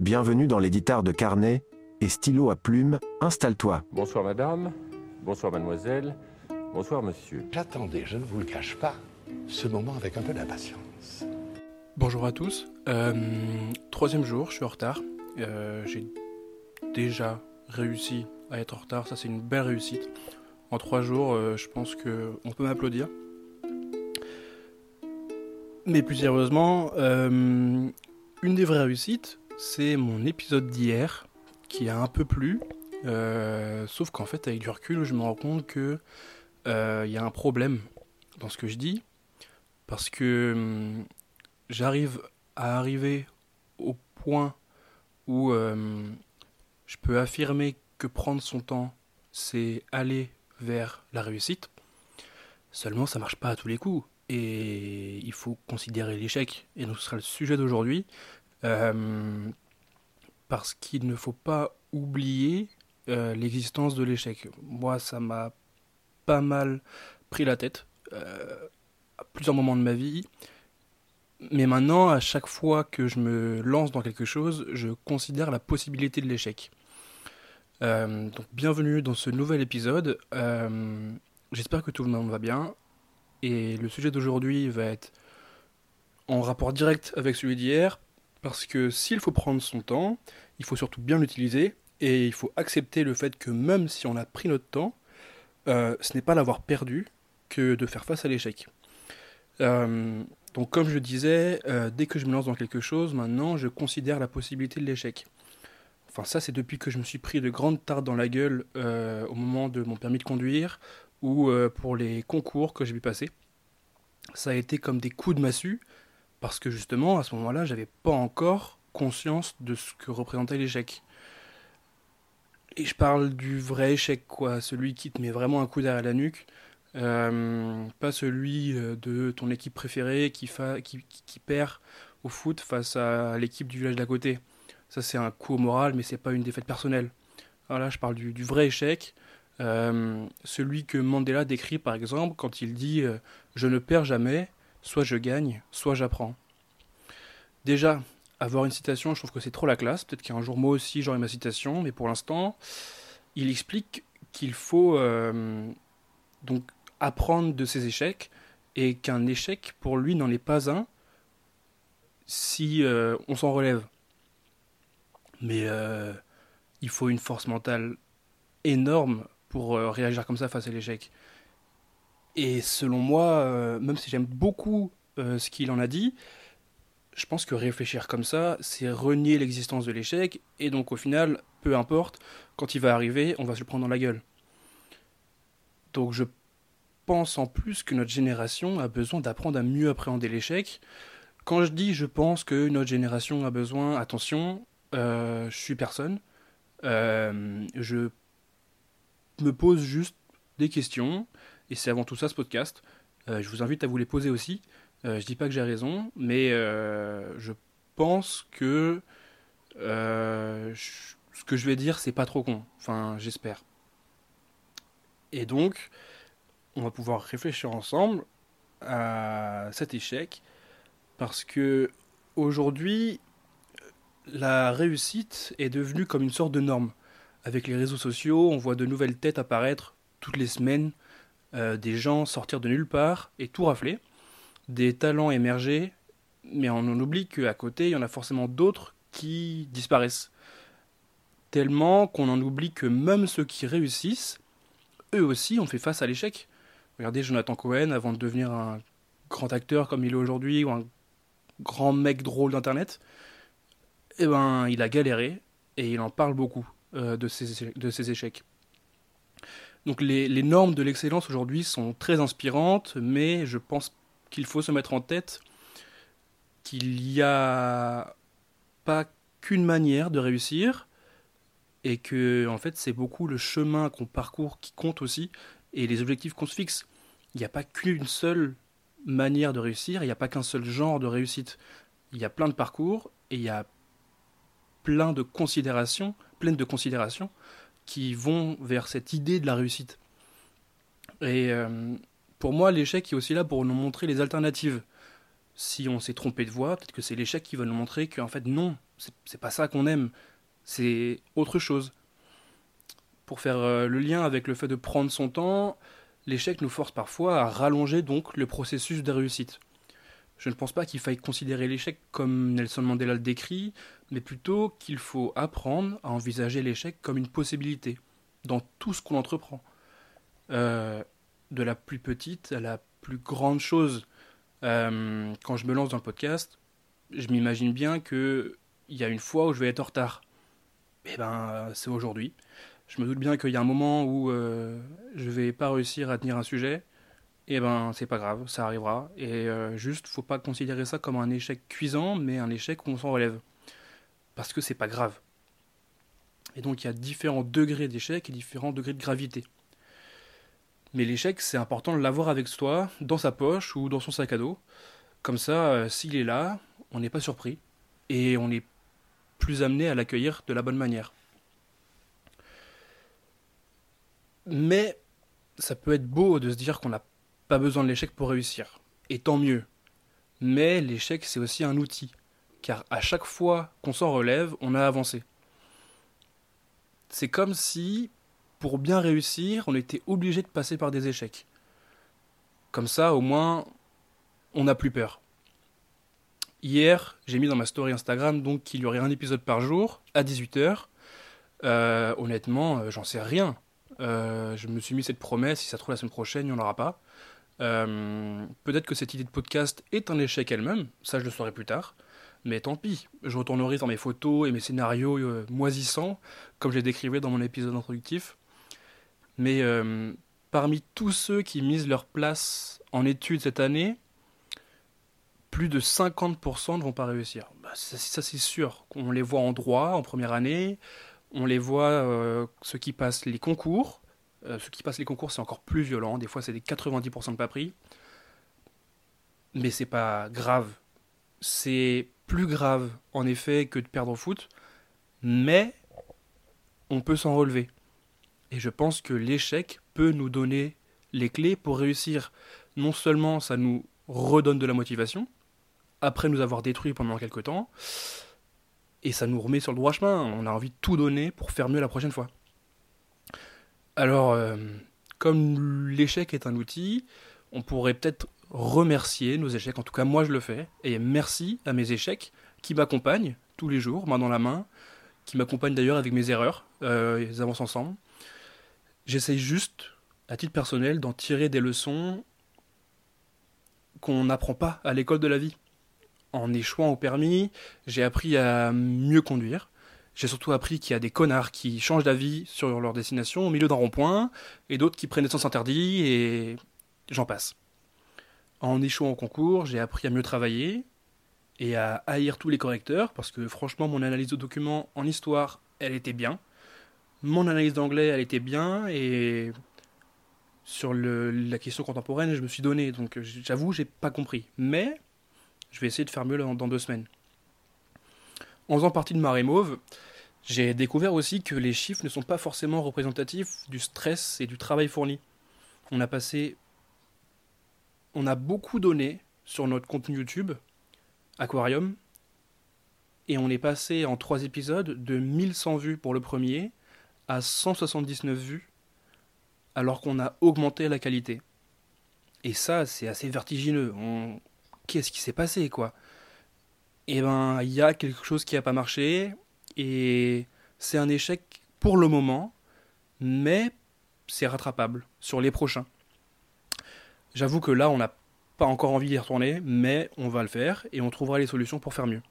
Bienvenue dans l'éditeur de carnet et stylo à plume, installe-toi. Bonsoir madame, bonsoir mademoiselle, bonsoir monsieur. J'attendais, je ne vous le cache pas, ce moment avec un peu d'impatience. Bonjour à tous. Euh, troisième jour, je suis en retard. Euh, J'ai déjà réussi à être en retard, ça c'est une belle réussite. En trois jours, euh, je pense qu'on peut m'applaudir. Mais plus sérieusement, euh, une des vraies réussites, c'est mon épisode d'hier, qui a un peu plu. euh, sauf qu'en fait, avec du recul, je me rends compte que euh, il y a un problème dans ce que je dis. Parce que hum, j'arrive à arriver au point où euh, je peux affirmer que prendre son temps, c'est aller vers la réussite. Seulement, ça marche pas à tous les coups. Et il faut considérer l'échec. Et donc, ce sera le sujet d'aujourd'hui. Euh, parce qu'il ne faut pas oublier euh, l'existence de l'échec. Moi, ça m'a pas mal pris la tête euh, à plusieurs moments de ma vie. Mais maintenant, à chaque fois que je me lance dans quelque chose, je considère la possibilité de l'échec. Donc, bienvenue dans ce nouvel épisode. J'espère que tout le monde va bien. Et le sujet d'aujourd'hui va être en rapport direct avec celui d'hier. Parce que s'il faut prendre son temps, il faut surtout bien l'utiliser. Et il faut accepter le fait que même si on a pris notre temps, euh, ce n'est pas l'avoir perdu que de faire face à l'échec. Euh, donc comme je disais, euh, dès que je me lance dans quelque chose, maintenant je considère la possibilité de l'échec. Enfin ça c'est depuis que je me suis pris de grandes tartes dans la gueule au moment de mon permis de conduire ou pour les concours que j'ai pu passer. Ça a été comme des coups de massue parce que justement à ce moment-là j'avais pas encore conscience de ce que représentait l'échec. Et je parle du vrai échec quoi, celui qui te met vraiment un coup derrière la nuque. Euh, pas celui euh, de ton équipe préférée qui, perd au foot face à l'équipe du village d'à côté. Ça, c'est un coup au moral, mais c'est pas une défaite personnelle. Voilà, je parle du, vrai échec. Euh, celui que Mandela décrit par exemple quand il dit Je ne perds jamais, soit je gagne, soit j'apprends. Déjà, avoir une citation, je trouve que c'est trop la classe. Peut-être qu'un jour moi aussi j'aurai ma citation, mais pour l'instant, il explique qu'il faut euh, donc apprendre de ses échecs et qu'un échec pour lui n'en est pas un si euh, on s'en relève. Mais euh, il faut une force mentale énorme pour réagir comme ça face à l'échec. Et selon moi, euh, même si j'aime beaucoup euh, ce qu'il en a dit, je pense que réfléchir comme ça, c'est renier l'existence de l'échec, et donc au final, peu importe, quand il va arriver, on va se le prendre dans la gueule. Donc je pense en plus que notre génération a besoin d'apprendre à mieux appréhender l'échec. Quand je dis je pense que notre génération a besoin, attention, euh, je suis personne. Euh, je me pose juste des questions, et c'est avant tout ça ce podcast. Euh, je vous invite à vous les poser aussi. Euh, je dis pas que j'ai raison, mais euh, je pense que euh, ce que je vais dire, c'est pas trop con. Enfin, j'espère. Et donc, on va pouvoir réfléchir ensemble à cet échec, parce que aujourd'hui, la réussite est devenue comme une sorte de norme. Avec les réseaux sociaux, on voit de nouvelles têtes apparaître toutes les semaines, euh, des gens sortir de nulle part et tout rafler, des talents émerger, mais on en oublie qu'à côté, il y en a forcément d'autres qui disparaissent. Tellement qu'on en oublie que même ceux qui réussissent, eux aussi ont fait face à l'échec. Regardez Jonathan Cohen, avant de devenir un grand acteur comme il est aujourd'hui, ou un grand mec drôle d'Internet, eh ben, il a galéré, et il en parle beaucoup euh, de, ses, éche- de ses échecs. Donc les, normes de l'excellence aujourd'hui sont très inspirantes, mais je pense qu'il faut se mettre en tête qu'il n'y a pas qu'une manière de réussir, et que en fait c'est beaucoup le chemin qu'on parcourt qui compte aussi, et les objectifs qu'on se fixe. Il n'y a pas qu'une seule manière de réussir, il n'y a pas qu'un seul genre de réussite. Il y a plein de parcours, et il y a plein de considérations, pleines de considérations qui vont vers cette idée de la réussite. Et euh, pour moi, l'échec est aussi là pour nous montrer les alternatives. Si on s'est trompé de voie, peut-être que c'est l'échec qui va nous montrer qu'en fait non, c'est pas ça qu'on aime, c'est autre chose. Pour faire euh, le lien avec le fait de prendre son temps, l'échec nous force parfois à rallonger donc le processus de réussite. Je ne pense pas qu'il faille considérer l'échec comme Nelson Mandela le décrit, mais plutôt qu'il faut apprendre à envisager l'échec comme une possibilité dans tout ce qu'on entreprend. Euh, de la plus petite à la plus grande chose. Euh, quand je me lance dans le podcast, je m'imagine bien que il y a une fois où je vais être en retard. Eh ben, c'est aujourd'hui. Je me doute bien qu'il y a un moment où euh, je vais pas réussir à tenir un sujet. Eh ben, c'est pas grave, ça arrivera. Et euh, juste, faut pas considérer ça comme un échec cuisant, mais un échec où on s'en relève. Parce que c'est pas grave. Et donc, il y a différents degrés d'échec et différents degrés de gravité. Mais l'échec, c'est important de l'avoir avec soi, dans sa poche ou dans son sac à dos. Comme ça, euh, s'il est là, on n'est pas surpris et on est plus amené à l'accueillir de la bonne manière. Mais ça peut être beau de se dire qu'on n'a pas besoin de l'échec pour réussir. Et tant mieux. Mais l'échec, c'est aussi un outil. Car à chaque fois qu'on s'en relève, on a avancé. C'est comme si, pour bien réussir, on était obligé de passer par des échecs. Comme ça, au moins, on n'a plus peur. Hier, j'ai mis dans ma story Instagram donc qu'il y aurait un épisode par jour à 18h. Euh, honnêtement, euh, j'en sais rien. Euh, je me suis mis cette promesse, si ça se trouve la semaine prochaine, il n'y en aura pas. Peut-être que cette idée de podcast est un échec elle-même, ça je le saurai plus tard. Mais tant pis, je retournerai dans mes photos et mes scénarios euh, moisissants, comme je les décrivais dans mon épisode introductif. Mais euh, parmi tous ceux qui misent leur place en études cette année, plus de 50% ne vont pas réussir. Bah, ça, c'est sûr. On les voit en droit en première année, on les voit euh, ceux qui passent les concours. Ceux qui passent les concours, c'est encore plus violent. Des fois, c'est des 90% de pas pris. Mais c'est pas grave. C'est plus grave, en effet, que de perdre au foot. Mais on peut s'en relever. Et je pense que l'échec peut nous donner les clés pour réussir. Non seulement ça nous redonne de la motivation, après nous avoir détruit pendant quelques temps, et ça nous remet sur le droit chemin. On a envie de tout donner pour faire mieux la prochaine fois. Alors, euh, comme l'échec est un outil, on pourrait peut-être remercier nos échecs. En tout cas, moi, je le fais. Et merci à mes échecs qui m'accompagnent tous les jours, main dans la main, qui m'accompagnent d'ailleurs avec mes erreurs. Euh, ils avancent ensemble. J'essaye juste, à titre personnel, d'en tirer des leçons qu'on n'apprend pas à l'école de la vie en échouant au permis, j'ai appris à mieux conduire. J'ai surtout appris qu'il y a des connards qui changent d'avis sur leur destination au milieu d'un rond-point, et d'autres qui prennent des sens interdits, et j'en passe. En échouant au concours, j'ai appris à mieux travailler, et à haïr tous les correcteurs, parce que franchement, mon analyse de documents en histoire, elle était bien. Mon analyse d'anglais, elle était bien, et sur la question contemporaine, je me suis donné, donc j'avoue, j'ai pas compris. Mais je vais essayer de faire mieux dans, dans deux semaines. En faisant partie de Marée Mauve, j'ai découvert aussi que les chiffres ne sont pas forcément représentatifs du stress et du travail fourni. On a passé. On a beaucoup donné sur notre contenu YouTube, Aquarium, et on est passé en trois épisodes de 1100 vues pour le premier à 179 vues, alors qu'on a augmenté la qualité. Et ça, c'est assez vertigineux. Qu'est-ce qui s'est passé, quoi? Eh ben, il y a quelque chose qui n'a pas marché, et c'est un échec pour le moment, mais c'est rattrapable sur les prochains. J'avoue que là, on n'a pas encore envie d'y retourner, mais on va le faire, et on trouvera les solutions pour faire mieux.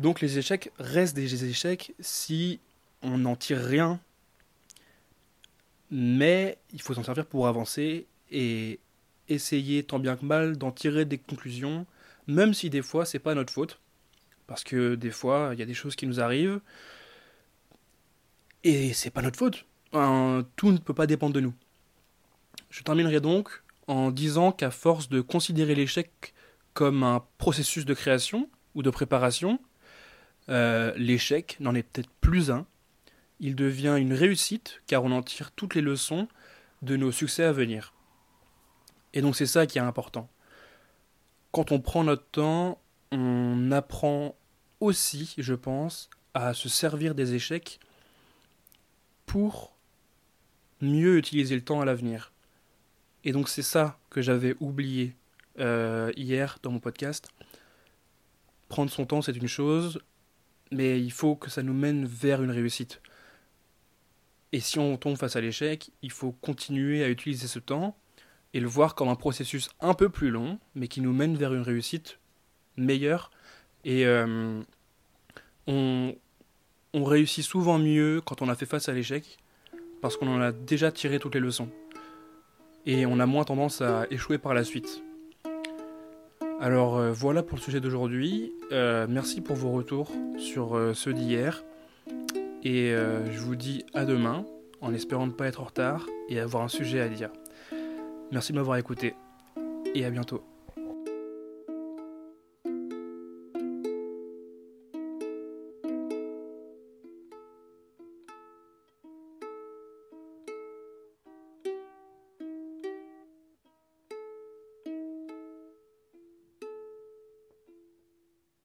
Donc les échecs restent des échecs si on n'en tire rien, mais il faut s'en servir pour avancer et essayer tant bien que mal d'en tirer des conclusions, même si des fois c'est pas notre faute, parce que des fois il y a des choses qui nous arrivent et c'est pas notre faute. Tout ne peut pas dépendre de nous. Je terminerai donc en disant qu'à force de considérer l'échec comme un processus de création ou de préparation, euh, l'échec n'en est peut-être plus un. Il devient une réussite car on en tire toutes les leçons de nos succès à venir. Et donc c'est ça qui est important. Quand on prend notre temps, on apprend aussi, je pense, à se servir des échecs pour mieux utiliser le temps à l'avenir. Et donc c'est ça que j'avais oublié euh, hier dans mon podcast. Prendre son temps, c'est une chose, mais il faut que ça nous mène vers une réussite. Et si on tombe face à l'échec, il faut continuer à utiliser ce temps et le voir comme un processus un peu plus long, mais qui nous mène vers une réussite meilleure. Et euh, on, on réussit souvent mieux quand on a fait face à l'échec, parce qu'on en a déjà tiré toutes les leçons. Et on a moins tendance à échouer par la suite. Alors euh, voilà pour le sujet d'aujourd'hui. Euh, merci pour vos retours sur euh, ceux d'hier. Et je vous dis à demain, en espérant ne pas être en retard et avoir un sujet à dire. Merci de m'avoir écouté. Et à bientôt.